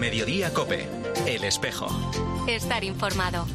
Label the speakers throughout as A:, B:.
A: Mediodía Cope, El Espejo.
B: Estar informado.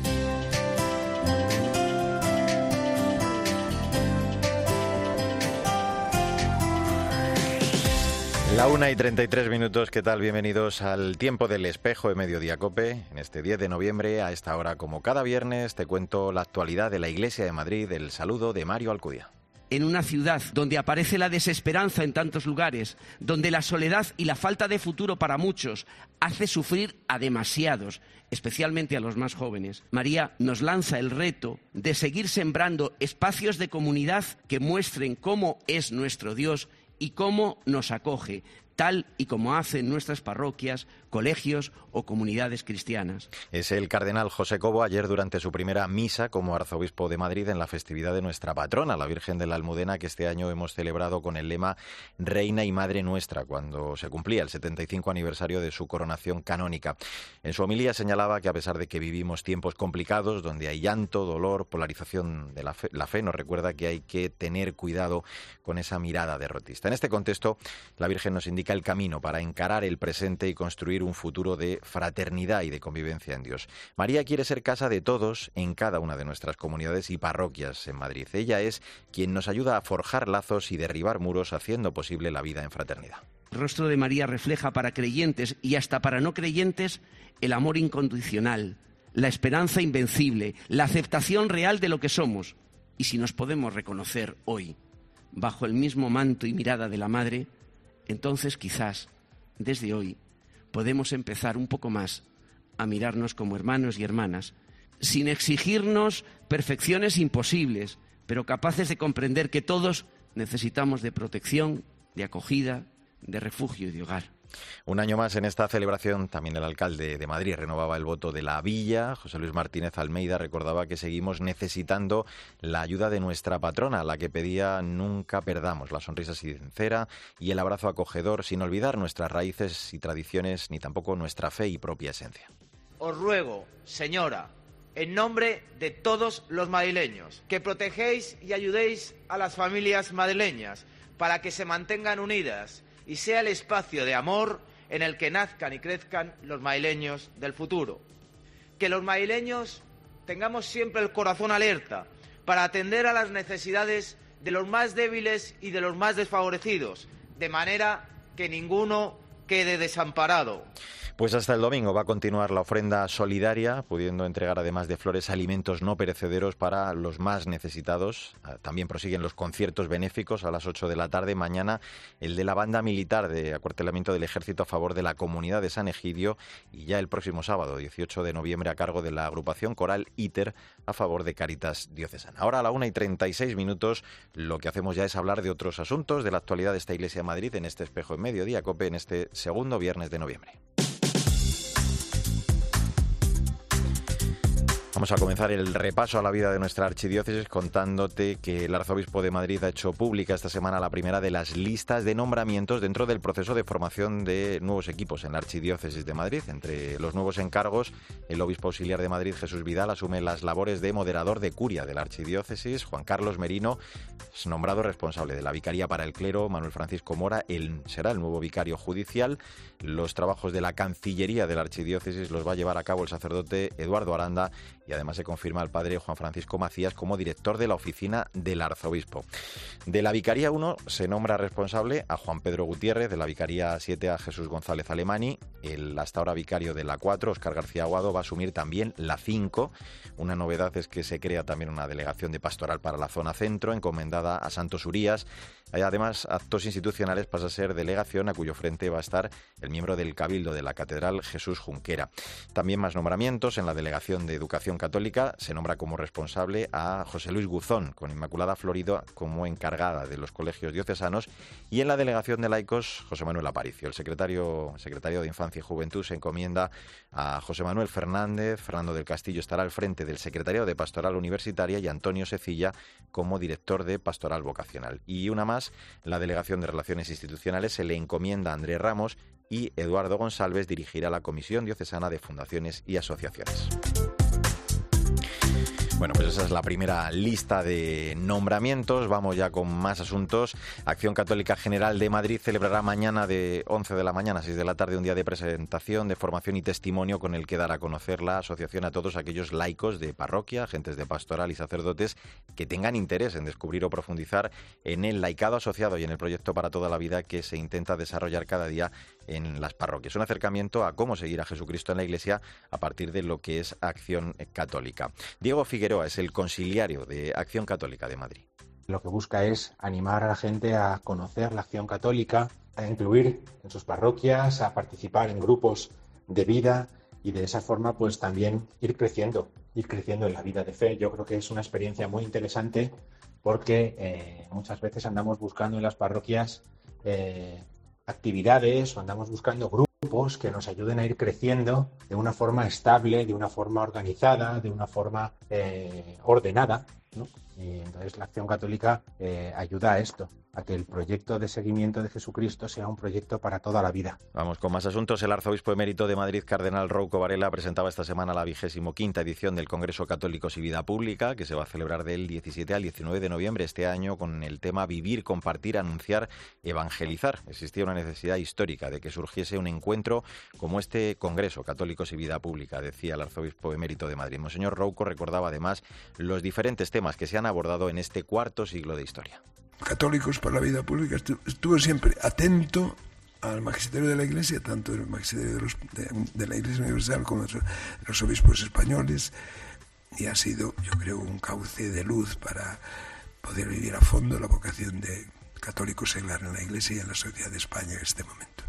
C: La una y 33 minutos, ¿qué tal? Bienvenidos al tiempo del espejo de Mediodía Cope. En este 10 de noviembre, a esta hora, como cada viernes, te cuento la actualidad de la Iglesia de Madrid, el saludo de Mario Alcudia
D: en una ciudad donde aparece la desesperanza en tantos lugares, donde la soledad y la falta de futuro para muchos hace sufrir a demasiados, especialmente a los más jóvenes, María nos lanza el reto de seguir sembrando espacios de comunidad que muestren cómo es nuestro Dios y cómo nos acoge, tal y como hacen nuestras parroquias, colegios o comunidades cristianas.
C: Es el cardenal José Cobo ayer durante su primera misa como arzobispo de Madrid en la festividad de nuestra patrona, la Virgen de la Almudena, que este año hemos celebrado con el lema Reina y Madre Nuestra, cuando se cumplía el 75 aniversario de su coronación canónica. En su homilía señalaba que a pesar de que vivimos tiempos complicados, donde hay llanto, dolor, polarización de la fe, la fe nos recuerda que hay que tener cuidado con esa mirada derrotista. En este contexto, la Virgen nos indica el camino para encarar el presente y construir un futuro de fraternidad y de convivencia en Dios. María quiere ser casa de todos en cada una de nuestras comunidades y parroquias en Madrid. Ella es quien nos ayuda a forjar lazos y derribar muros haciendo posible la vida en fraternidad.
D: El rostro de María refleja para creyentes y hasta para no creyentes el amor incondicional, la esperanza invencible, la aceptación real de lo que somos. Y si nos podemos reconocer hoy, bajo el mismo manto y mirada de la Madre, entonces quizás desde hoy podemos empezar un poco más a mirarnos como hermanos y hermanas, sin exigirnos perfecciones imposibles, pero capaces de comprender que todos necesitamos de protección, de acogida, de refugio y de hogar.
C: Un año más en esta celebración, también el alcalde de Madrid renovaba el voto de la villa. José Luis Martínez Almeida recordaba que seguimos necesitando la ayuda de nuestra patrona, la que pedía nunca perdamos la sonrisa sincera y el abrazo acogedor, sin olvidar nuestras raíces y tradiciones, ni tampoco nuestra fe y propia esencia.
E: Os ruego, señora, en nombre de todos los madrileños, que protegéis y ayudéis a las familias madrileñas para que se mantengan unidas y sea el espacio de amor en el que nazcan y crezcan los maileños del futuro. Que los maileños tengamos siempre el corazón alerta para atender a las necesidades de los más débiles y de los más desfavorecidos, de manera que ninguno quede desamparado.
C: Pues hasta el domingo va a continuar la ofrenda solidaria, pudiendo entregar además de flores alimentos no perecederos para los más necesitados. Ah, también prosiguen los conciertos benéficos a las 8 de la tarde. Mañana el de la banda militar de acuartelamiento del ejército a favor de la comunidad de San Egidio y ya el próximo sábado, 18 de noviembre, a cargo de la agrupación coral ITER a favor de Caritas Diocesana. Ahora a la 1 y 36 minutos lo que hacemos ya es hablar de otros asuntos de la actualidad de esta Iglesia de Madrid en este espejo en mediodía, COPE, en este segundo viernes de noviembre. Vamos a comenzar el repaso a la vida de nuestra archidiócesis contándote que el arzobispo de Madrid ha hecho pública esta semana la primera de las listas de nombramientos dentro del proceso de formación de nuevos equipos en la archidiócesis de Madrid. Entre los nuevos encargos, el obispo auxiliar de Madrid, Jesús Vidal, asume las labores de moderador de curia de la archidiócesis. Juan Carlos Merino es nombrado responsable de la vicaría para el clero. Manuel Francisco Mora él será el nuevo vicario judicial. Los trabajos de la Cancillería de la archidiócesis los va a llevar a cabo el sacerdote Eduardo Aranda y además se confirma al padre Juan Francisco Macías como director de la oficina del arzobispo. De la Vicaría 1 se nombra responsable a Juan Pedro Gutiérrez, de la Vicaría 7 a Jesús González Alemani, el hasta ahora vicario de la 4, Oscar García Aguado, va a asumir también la 5. Una novedad es que se crea también una delegación de pastoral para la zona centro, encomendada a Santos Urías. Además actos institucionales pasa a ser delegación a cuyo frente va a estar el miembro del Cabildo de la Catedral, Jesús Junquera. También más nombramientos en la delegación de Educación Católica se nombra como responsable a José Luis Guzón, con Inmaculada Florido como encargada de los colegios diocesanos, y en la delegación de laicos, José Manuel Aparicio. El secretario, secretario de Infancia y Juventud se encomienda a José Manuel Fernández, Fernando del Castillo estará al frente del secretario de Pastoral Universitaria y Antonio Secilla como director de Pastoral Vocacional. Y una más, la delegación de Relaciones Institucionales se le encomienda a Andrés Ramos y Eduardo González dirigirá la Comisión Diocesana de Fundaciones y Asociaciones. Bueno, pues esa es la primera lista de nombramientos. Vamos ya con más asuntos. Acción Católica General de Madrid celebrará mañana de 11 de la mañana a 6 de la tarde un día de presentación, de formación y testimonio con el que dar a conocer la asociación a todos aquellos laicos de parroquia, agentes de pastoral y sacerdotes que tengan interés en descubrir o profundizar en el laicado asociado y en el proyecto para toda la vida que se intenta desarrollar cada día en las parroquias. Un acercamiento a cómo seguir a Jesucristo en la Iglesia a partir de lo que es Acción Católica. Diego Figueroa es el conciliario de Acción Católica de Madrid.
F: Lo que busca es animar a la gente a conocer la acción católica, a incluir en sus parroquias, a participar en grupos de vida y de esa forma pues también ir creciendo, ir creciendo en la vida de fe. Yo creo que es una experiencia muy interesante porque eh, muchas veces andamos buscando en las parroquias eh, actividades o andamos buscando grupos que nos ayuden a ir creciendo de una forma estable, de una forma organizada, de una forma eh, ordenada. Y entonces la acción católica eh, ayuda a esto, a que el proyecto de seguimiento de Jesucristo sea un proyecto para toda la vida.
C: Vamos con más asuntos. El arzobispo emérito de Madrid, Cardenal Rouco Varela, presentaba esta semana la vigésimo quinta edición del Congreso Católicos y Vida Pública, que se va a celebrar del 17 al 19 de noviembre este año con el tema Vivir, Compartir, Anunciar, Evangelizar. Existía una necesidad histórica de que surgiese un encuentro como este Congreso Católicos y Vida Pública, decía el arzobispo emérito de Madrid. Monseñor Rouco recordaba además los diferentes temas que se han abordado en este cuarto siglo de historia.
G: Católicos por la vida pública estuvo siempre atento al magisterio de la Iglesia, tanto el magisterio de, los, de, la Iglesia Universal como de los obispos españoles, y ha sido, yo creo, un cauce de luz para poder vivir a fondo la vocación de católico seglar en la Iglesia y en la sociedad de España en este momento.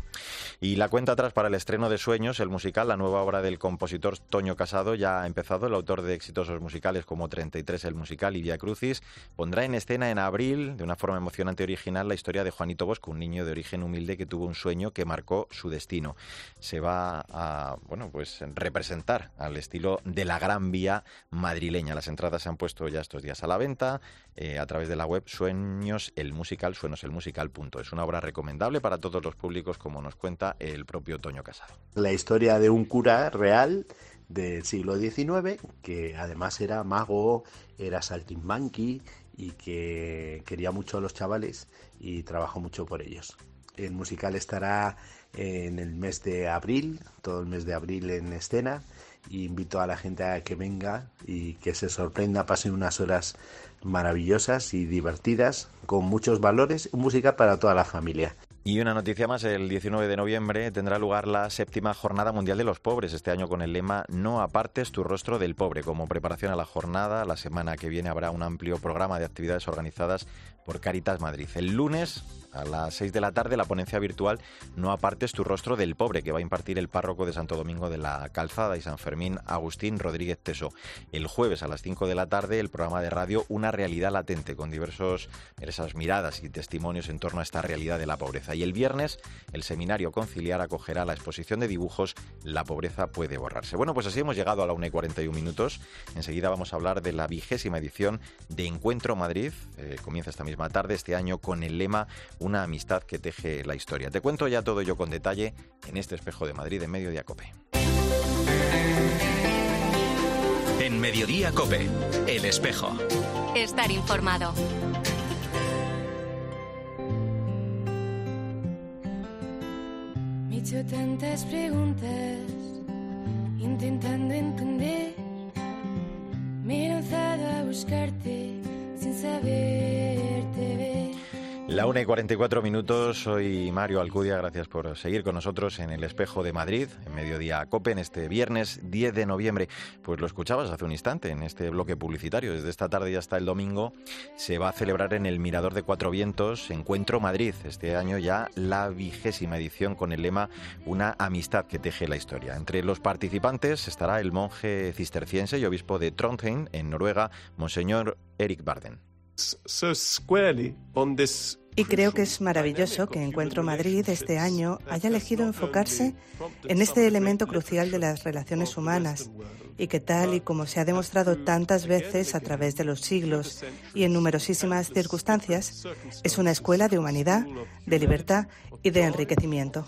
C: Y la cuenta atrás para el estreno de Sueños, el musical, la nueva obra del compositor Toño Casado, ya ha empezado. El autor de exitosos musicales como 33 el musical y Via Crucis pondrá en escena en abril, de una forma emocionante y original, la historia de Juanito Bosco, un niño de origen humilde que tuvo un sueño que marcó su destino. Se va a, bueno, pues representar al estilo de la Gran Vía madrileña. Las entradas se han puesto ya estos días a la venta eh, a través de la web Sueños el Musical, suenoselmusical.es. Es una obra recomendable para todos los públicos, como nos cuenta el propio Toño Casado.
H: La historia de un cura real del siglo XIX, que además era mago, era saltimbanqui y que quería mucho a los chavales y trabajó mucho por ellos. El musical estará en el mes de abril, todo el mes de abril en escena, y invito a la gente a que venga y que se sorprenda, pasen unas horas maravillosas y divertidas, con muchos valores, música para toda la familia.
C: Y una noticia más, el 19 de noviembre tendrá lugar la séptima Jornada Mundial de los Pobres, este año con el lema No apartes tu rostro del pobre. Como preparación a la jornada, la semana que viene habrá un amplio programa de actividades organizadas por Caritas Madrid. El lunes a las 6 de la tarde la ponencia virtual No apartes tu rostro del pobre que va a impartir el párroco de Santo Domingo de la Calzada y San Fermín Agustín Rodríguez Teso. El jueves a las 5 de la tarde el programa de radio Una realidad latente con diversos esas miradas y testimonios en torno a esta realidad de la pobreza. Y el viernes el seminario conciliar acogerá la exposición de dibujos La pobreza puede borrarse. Bueno, pues así hemos llegado a la 1 y 41 minutos. Enseguida vamos a hablar de la vigésima edición de Encuentro Madrid. Eh, comienza esta misma tarde este año con el lema una amistad que teje la historia. Te cuento ya todo ello con detalle en este espejo de Madrid en Mediodía Cope.
A: En Mediodía Cope, el espejo.
B: Estar informado.
I: Me he hecho tantas preguntas, intentando entender. Me he lanzado a buscarte sin saberte ver.
C: La 1 y 44 minutos, soy Mario Alcudia, gracias por seguir con nosotros en el Espejo de Madrid, en Mediodía Cope, en este viernes 10 de noviembre. Pues lo escuchabas hace un instante en este bloque publicitario, desde esta tarde y hasta el domingo se va a celebrar en el Mirador de Cuatro Vientos Encuentro Madrid, este año ya la vigésima edición con el lema Una amistad que teje la historia. Entre los participantes estará el monje cisterciense y obispo de Trondheim, en Noruega, Monseñor Eric Barden.
J: Y creo que es maravilloso que Encuentro Madrid este año haya elegido enfocarse en este elemento crucial de las relaciones humanas y que tal y como se ha demostrado tantas veces a través de los siglos y en numerosísimas circunstancias, es una escuela de humanidad, de libertad y de enriquecimiento.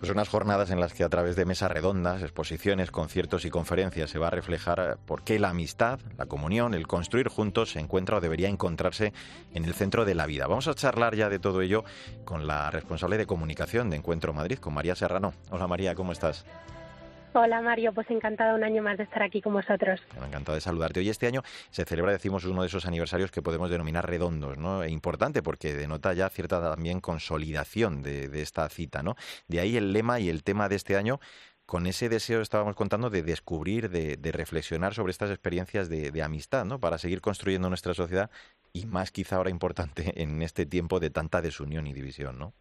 C: Pues unas jornadas en las que a través de mesas redondas, exposiciones, conciertos y conferencias se va a reflejar por qué la amistad, la comunión, el construir juntos se encuentra o debería encontrarse en el centro de la vida. Vamos a charlar ya de todo ello con la responsable de comunicación de Encuentro Madrid, con María Serrano. Hola María, ¿cómo estás?
K: Hola Mario, pues encantado un año más de estar aquí con vosotros.
C: Me encantado de saludarte. Hoy este año se celebra, decimos, uno de esos aniversarios que podemos denominar redondos, ¿no? E importante porque denota ya cierta también consolidación de, esta cita, ¿no? De ahí el lema y el tema de este año con ese deseo estábamos contando de descubrir, de, reflexionar sobre estas experiencias de, amistad, ¿no? Para seguir construyendo nuestra sociedad y más quizá ahora importante en este tiempo de tanta desunión y división, ¿no?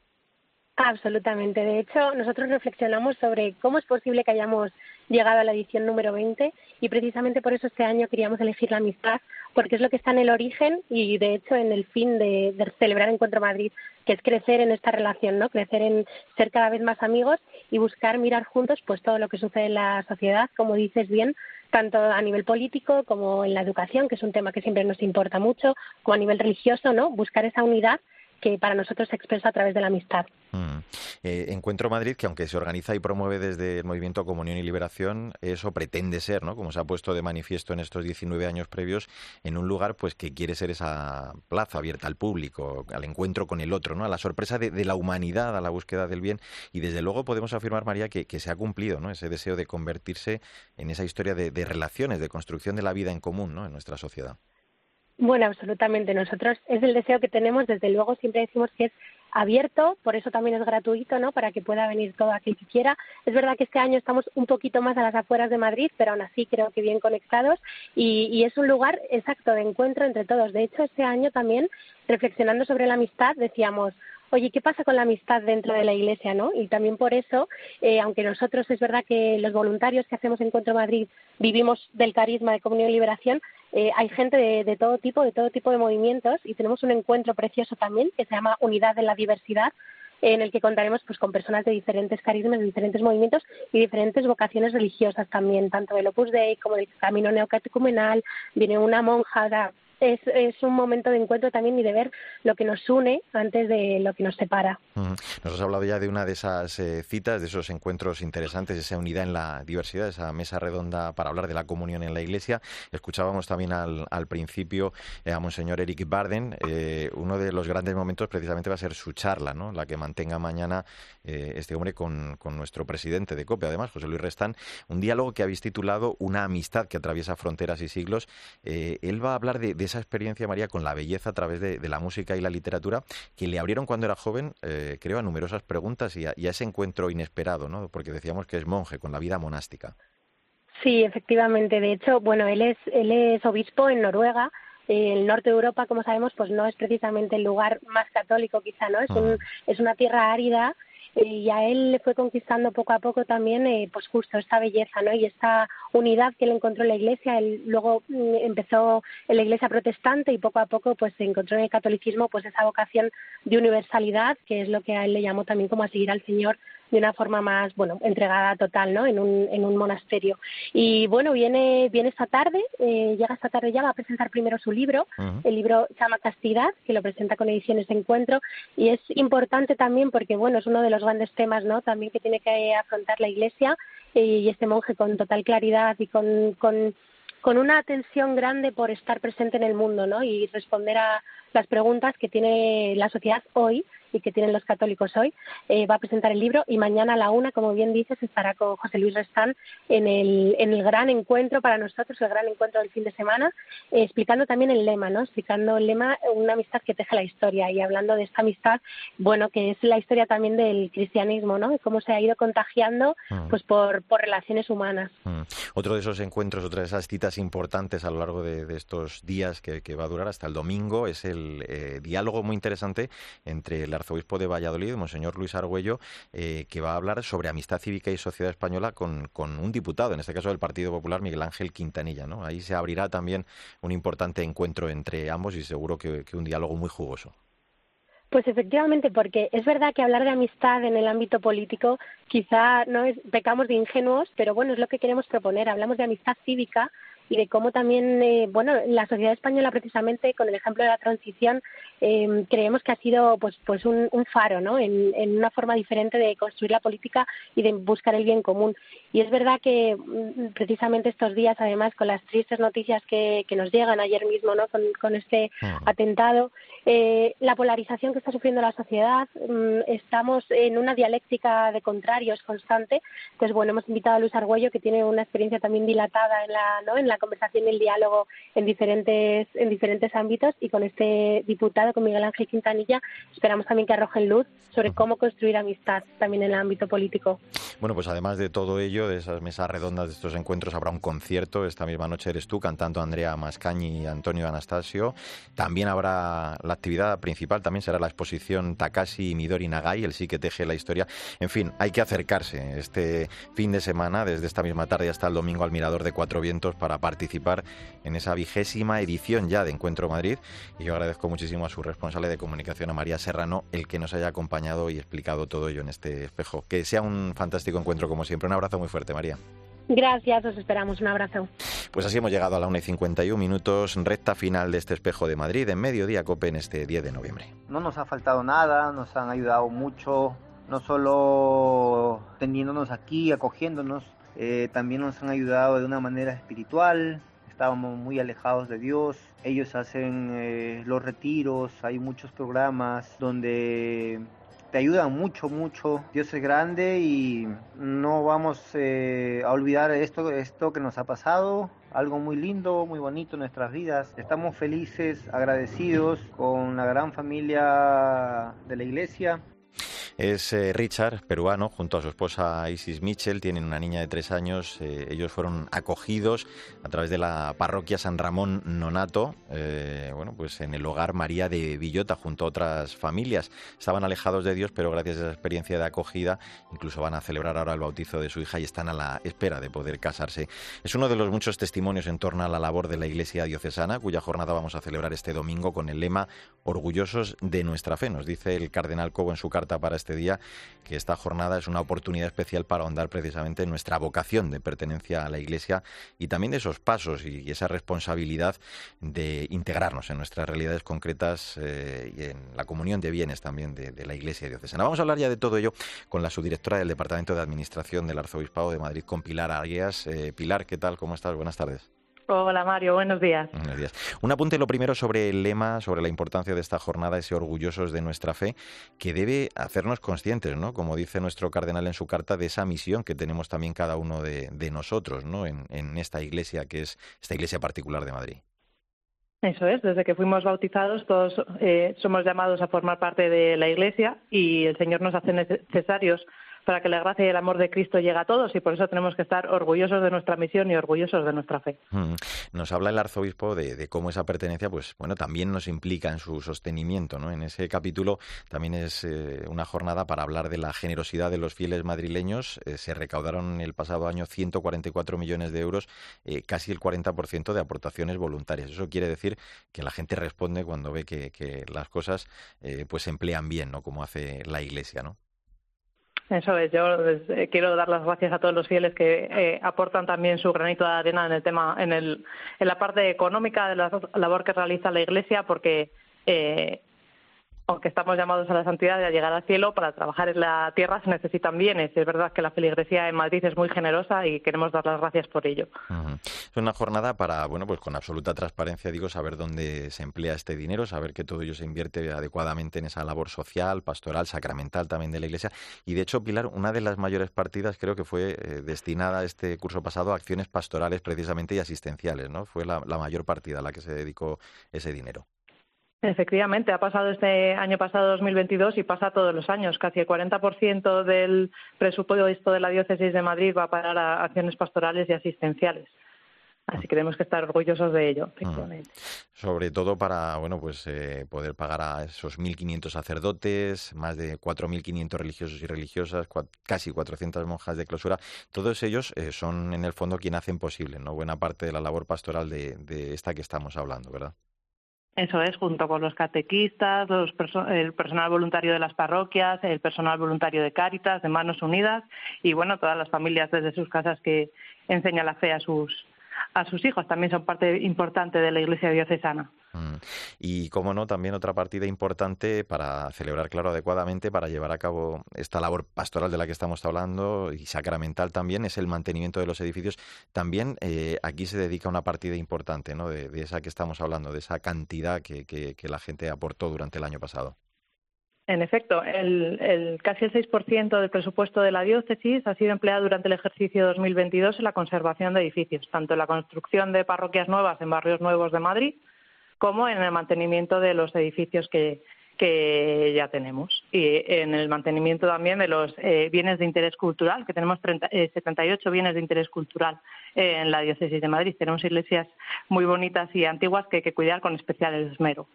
K: Absolutamente. De hecho, nosotros reflexionamos sobre cómo es posible que hayamos llegado a la edición número 20 y precisamente por eso este año queríamos elegir la amistad porque es lo que está en el origen y de hecho en el fin de, celebrar Encuentro Madrid, que es crecer en esta relación, ¿no? Crecer en ser cada vez más amigos y buscar mirar juntos pues todo lo que sucede en la sociedad, como dices bien, tanto a nivel político como en la educación, que es un tema que siempre nos importa mucho, como a nivel religioso, ¿no? Buscar esa unidad que para nosotros se expresa a través de la amistad.
C: Mm. Eh, Encuentro Madrid, que aunque se organiza y promueve desde el movimiento Comunión y Liberación, eso pretende ser, ¿no? como se ha puesto de manifiesto en estos 19 años previos, en un lugar pues que quiere ser esa plaza abierta al público, al encuentro con el otro, ¿no? a la sorpresa de, la humanidad, a la búsqueda del bien. Y desde luego podemos afirmar, María, que, se ha cumplido ¿no? ese deseo de convertirse en esa historia de, de relaciones, de construcción de la vida en común ¿no? en nuestra sociedad.
K: Bueno, absolutamente. Nosotros es el deseo que tenemos. Desde luego siempre decimos que es abierto, por eso también es gratuito, ¿no? Para que pueda venir todo aquel que quiera. Es verdad que este año estamos un poquito más a las afueras de Madrid, pero aún así creo que bien conectados y, y es un lugar exacto de encuentro entre todos. De hecho, este año también, reflexionando sobre la amistad, decíamos, oye, ¿qué pasa con la amistad dentro de la Iglesia, no? Y también por eso, eh, aunque nosotros es verdad que los voluntarios que hacemos Encuentro Madrid vivimos del carisma de Comunión y Liberación, eh, hay gente de, todo tipo, de todo tipo de movimientos y tenemos un encuentro precioso también que se llama Unidad en la Diversidad, en el que contaremos pues con personas de diferentes carismas, de diferentes movimientos y diferentes vocaciones religiosas también, tanto del Opus Dei como del Camino Neocatecumenal, viene una monja, es, es un momento de encuentro también y de ver lo que nos une antes de lo que nos separa.
C: Nos has hablado ya de una de esas eh, citas, de esos encuentros interesantes, esa unidad en la diversidad, esa mesa redonda para hablar de la comunión en la Iglesia. Escuchábamos también al, al principio eh, a Monseñor Eric Barden. Eh, uno de los grandes momentos precisamente va a ser su charla, ¿no? la que mantenga mañana este hombre con, con, nuestro presidente de COPE, además, José Luis Restán. Un diálogo que habéis titulado Una amistad que atraviesa fronteras y siglos. él va a hablar de esa experiencia, María, con la belleza a través de, la música y la literatura, que le abrieron cuando era joven, eh, creo, a numerosas preguntas y a, ese encuentro inesperado, ¿no? Porque decíamos que es monje, con la vida monástica.
K: Sí, efectivamente. De hecho, bueno, él es, él es obispo en Noruega. El norte de Europa, como sabemos, pues no es precisamente el lugar más católico, quizá, ¿no? Es, un, es una tierra árida y a él le fue conquistando poco a poco también eh, pues justo esta belleza no y esta unidad que él encontró en la iglesia. Él luego mm, empezó en la iglesia protestante y poco a poco pues se encontró en el catolicismo pues esa vocación de universalidad que es lo que a él le llamó también como a seguir al Señor de una forma más, bueno, entregada total, ¿no? En un, en un monasterio. Y bueno, viene, viene esta tarde, eh, llega esta tarde ya, va a presentar primero su libro. El libro llama Castidad, que lo presenta con Ediciones de Encuentro. Y es importante también porque, bueno, es uno de los grandes temas, ¿no? También que tiene que afrontar la Iglesia y este monje con total claridad y con, con con una atención grande por estar presente en el mundo ¿no? y responder a las preguntas que tiene la sociedad hoy y que tienen los católicos hoy, eh, va a presentar el libro y mañana a la una, como bien dices, estará con José Luis Restán en el, en el gran encuentro para nosotros, el gran encuentro del fin de semana, eh, explicando también el lema, ¿no? Explicando el lema, una amistad que teje la historia y hablando de esta amistad, bueno, que es la historia también del cristianismo, ¿no? Y cómo se ha ido contagiando, mm. pues por, por relaciones humanas.
C: Mm. Otro de esos encuentros, otra de esas citas importantes a lo largo de, estos días que, va a durar hasta el domingo es el eh, diálogo muy interesante entre la arzobispo de Valladolid, Monseñor Luis Argüello, eh, que va a hablar sobre amistad cívica y sociedad española con, con, un diputado, en este caso del Partido Popular, Miguel Ángel Quintanilla. ¿no? Ahí se abrirá también un importante encuentro entre ambos y seguro que, un diálogo muy jugoso.
K: Pues efectivamente, porque es verdad que hablar de amistad en el ámbito político quizá no es pecamos de ingenuos, pero bueno, es lo que queremos proponer. Hablamos de amistad cívica y de cómo también, eh, bueno, la sociedad española precisamente con el ejemplo de la transición eh, creemos que ha sido pues pues un, faro, ¿no? En, en, una forma diferente de construir la política y de buscar el bien común. Y es verdad que mm, precisamente estos días, además, con las tristes noticias que, que nos llegan ayer mismo, ¿no? Con, con este atentado, eh, la polarización que está sufriendo la sociedad, mm, estamos en una dialéctica de contrarios constante. Entonces, bueno, hemos invitado a Luis Argüello, que tiene una experiencia también dilatada en la, ¿no? en la conversación y el diálogo en diferentes, en diferentes ámbitos, y con este diputado, con Miguel Ángel Quintanilla, esperamos también que arrojen luz sobre cómo construir amistad también en el ámbito político.
C: Bueno, pues además de todo ello, de esas mesas redondas, de estos encuentros, habrá un concierto. Esta misma noche eres tú cantando Andrea Mascañi y Antonio Anastasio. También habrá la actividad principal, también será la exposición Takashi Midori Nagai, el sí que teje la historia. En fin, hay que acercarse este fin de semana, desde esta misma tarde hasta el domingo, al Mirador de Cuatro Vientos para participar en esa vigésima edición ya de Encuentro Madrid. Y yo agradezco muchísimo a su responsable de comunicación, a María Serrano, el que nos haya acompañado y explicado todo ello en este espejo. Que sea un fantástico encuentro como siempre. Un abrazo muy fuerte, María.
K: Gracias, os esperamos. Un abrazo.
C: Pues así hemos llegado a la 1 y 51 minutos, recta final de este espejo de Madrid, en mediodía COPE en este 10 de noviembre.
L: No nos ha faltado nada, nos han ayudado mucho, no solo teniéndonos aquí, acogiéndonos, eh, también nos han ayudado de una manera espiritual, estábamos muy alejados de Dios, ellos hacen eh, los retiros, hay muchos programas donde te ayudan mucho, mucho. Dios es grande y no vamos eh, a olvidar esto, esto que nos ha pasado. Algo muy lindo, muy bonito en nuestras vidas. Estamos felices, agradecidos con la gran familia de la iglesia.
C: Es eh, Richard, peruano, junto a su esposa Isis Mitchell, tienen una niña de tres años. Eh, ellos fueron acogidos a través de la parroquia San Ramón Nonato, eh, bueno, pues en el hogar María de Villota, junto a otras familias. Estaban alejados de Dios, pero gracias a esa experiencia de acogida, incluso van a celebrar ahora el bautizo de su hija y están a la espera de poder casarse. Es uno de los muchos testimonios en torno a la labor de la Iglesia diocesana, cuya jornada vamos a celebrar este domingo con el lema Orgullosos de nuestra fe. Nos dice el cardenal Cobo en su carta para este este día que esta jornada es una oportunidad especial para ahondar precisamente en nuestra vocación de pertenencia a la Iglesia y también de esos pasos y esa responsabilidad de integrarnos en nuestras realidades concretas eh, y en la comunión de bienes también de, la Iglesia diocesana. Vamos a hablar ya de todo ello con la subdirectora del Departamento de Administración del Arzobispado de Madrid, con Pilar Arguías. Eh, Pilar, ¿qué tal? ¿Cómo estás? Buenas tardes.
M: Hola Mario, buenos días.
C: Buenos días. Un apunte lo primero sobre el lema, sobre la importancia de esta jornada, ese orgullosos de nuestra fe, que debe hacernos conscientes, ¿no? Como dice nuestro cardenal en su carta, de esa misión que tenemos también cada uno de, nosotros, ¿no? En, esta iglesia que es esta iglesia particular de Madrid.
M: Eso es, desde que fuimos bautizados todos eh, somos llamados a formar parte de la Iglesia y el Señor nos hace necesarios para que la gracia y el amor de Cristo llegue a todos y por eso tenemos que estar orgullosos de nuestra misión y orgullosos de nuestra fe.
C: Mm. Nos habla el arzobispo de, cómo esa pertenencia, pues bueno, también nos implica en su sostenimiento, ¿no? En ese capítulo también es eh, una jornada para hablar de la generosidad de los fieles madrileños. Eh, se recaudaron el pasado año 144 millones de euros, eh, casi el 40% de aportaciones voluntarias. Eso quiere decir que la gente responde cuando ve que, las cosas pues se emplean bien, ¿no? Como hace la Iglesia, ¿no?
M: Eso es, yo eh, quiero dar las gracias a todos los fieles que eh, aportan también su granito de arena en el tema, en, el, en la parte económica de la labor que realiza la Iglesia, porque eh, aunque estamos llamados a la santidad y a llegar al cielo, para trabajar en la tierra se necesitan bienes. Es verdad que la feligresía en Madrid es muy generosa y queremos dar las gracias por ello.
C: Es una jornada para, bueno, pues con absoluta transparencia, digo, saber dónde se emplea este dinero, saber que todo ello se invierte adecuadamente en esa labor social, pastoral, sacramental también de la Iglesia. Y de hecho, Pilar, una de las mayores partidas creo que fue eh, destinada este curso pasado a acciones pastorales precisamente y asistenciales, ¿no? Fue la mayor partida a la que se dedicó ese dinero.
M: Efectivamente, ha pasado este año pasado 2022 y pasa todos los años. Casi el 40% del presupuesto de la diócesis de Madrid va a parar a acciones pastorales y asistenciales. Así que tenemos que estar orgullosos de ello, efectivamente.
C: Sobre todo para bueno, pues eh, poder pagar a esos 1.500 sacerdotes, más de 4.500 religiosos y religiosas, casi 400 monjas de clausura. Todos ellos eh, son en el fondo quien hacen posible, ¿no? Buena parte de la labor pastoral de, de esta que estamos hablando, ¿verdad?
M: Eso es, junto con los catequistas, el personal voluntario de las parroquias, el personal voluntario de Cáritas, de Manos Unidas y bueno, todas las familias desde sus casas que enseñan la fe a sus a sus hijos. También son parte importante de la Iglesia diocesana.
C: Mm. Y, como no, también otra partida importante para celebrar, claro, adecuadamente, para llevar a cabo esta labor pastoral de la que estamos hablando y sacramental también, es el mantenimiento de los edificios. También eh, aquí se dedica una partida importante, ¿no? De, esa que estamos hablando, de esa cantidad que, que la gente aportó durante el año pasado.
M: En efecto, el, el, casi el 6% del presupuesto de la diócesis ha sido empleado durante el ejercicio 2022 en la conservación de edificios, tanto en la construcción de parroquias nuevas en barrios nuevos de Madrid como en el mantenimiento de los edificios que, que ya tenemos y en el mantenimiento también de los eh, bienes de interés cultural, que tenemos 78 eh, bienes de interés cultural en la diócesis de Madrid. Tenemos iglesias muy bonitas y antiguas que hay que cuidar con especial esmero.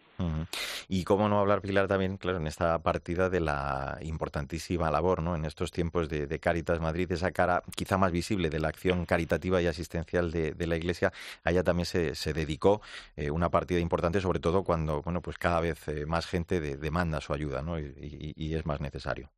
C: Y cómo no hablar, Pilar, también, claro, en esta partida de la importantísima labor, ¿no? En estos tiempos de, de Caritas Madrid, esa cara quizá más visible de la acción caritativa y asistencial de, la Iglesia, allá también se, se dedicó eh, una partida importante, sobre todo cuando, bueno, pues cada vez eh, más gente demanda su ayuda, ¿no? y es más necesario.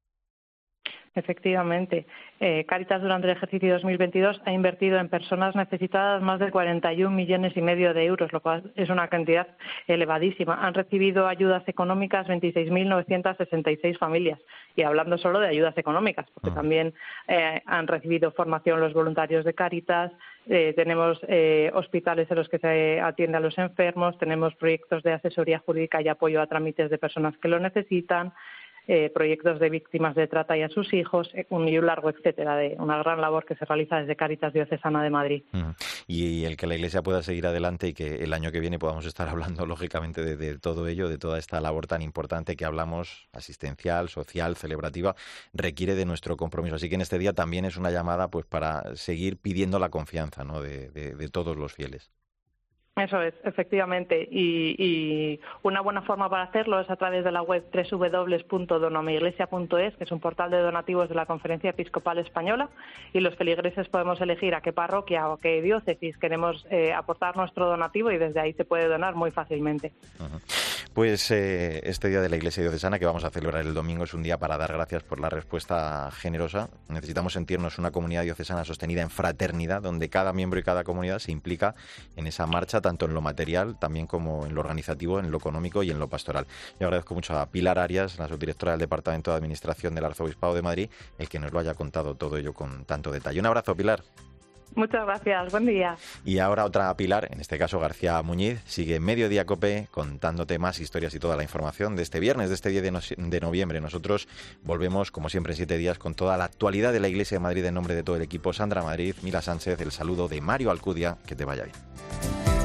M: Efectivamente. Eh, Caritas durante el ejercicio 2022 ha invertido en personas necesitadas más de 41 millones y medio de euros, lo cual es una cantidad elevadísima. Han recibido ayudas económicas 26.966 familias. Y hablando solo de ayudas económicas, porque ah. también eh, han recibido formación los voluntarios de Caritas, eh, tenemos hospitales en los que se atiende a los enfermos, tenemos proyectos de asesoría jurídica y apoyo a trámites de personas que lo necesitan. Eh, proyectos de víctimas de trata y a sus hijos, eh, un y un largo etcétera, de una gran labor que se realiza desde Caritas Diocesana de Madrid.
C: Y el que la Iglesia pueda seguir adelante y que el año que viene podamos estar hablando, lógicamente, de, todo ello, de toda esta labor tan importante que hablamos, asistencial, social, celebrativa, requiere de nuestro compromiso. Así que en este día también es una llamada pues para seguir pidiendo la confianza de todos los fieles.
M: Eso es, efectivamente. Y, una buena forma para hacerlo es a través de la web www.donomiiglesia.es, que es un portal de donativos de la Conferencia Episcopal Española, y los feligreses podemos elegir a qué parroquia o qué diócesis queremos eh, aportar nuestro donativo y desde ahí se puede donar muy fácilmente.
C: Pues eh, este día de la Iglesia Diocesana que vamos a celebrar el domingo es un día para dar gracias por la respuesta generosa. Necesitamos sentirnos una comunidad diocesana sostenida en fraternidad, donde cada miembro y cada comunidad se implica en esa marcha, tanto en lo material, también como en lo organizativo, en lo económico y en lo pastoral. Yo agradezco mucho a Pilar Arias, la subdirectora del Departamento de Administración del Arzobispado de Madrid, el que nos lo haya contado todo ello con tanto detalle. Un abrazo, Pilar.
M: Muchas gracias, buen día.
C: Y ahora otra Pilar, en este caso García Muñiz, sigue Mediodía Cope contándote más historias y toda la información de este viernes, de este 10 de, noviembre. Nosotros volvemos, como siempre, en siete días con toda la actualidad de la Iglesia de Madrid en nombre de todo el equipo. Sandra Madrid, Mila Sánchez, el saludo de Mario Alcudia, que te vaya bien.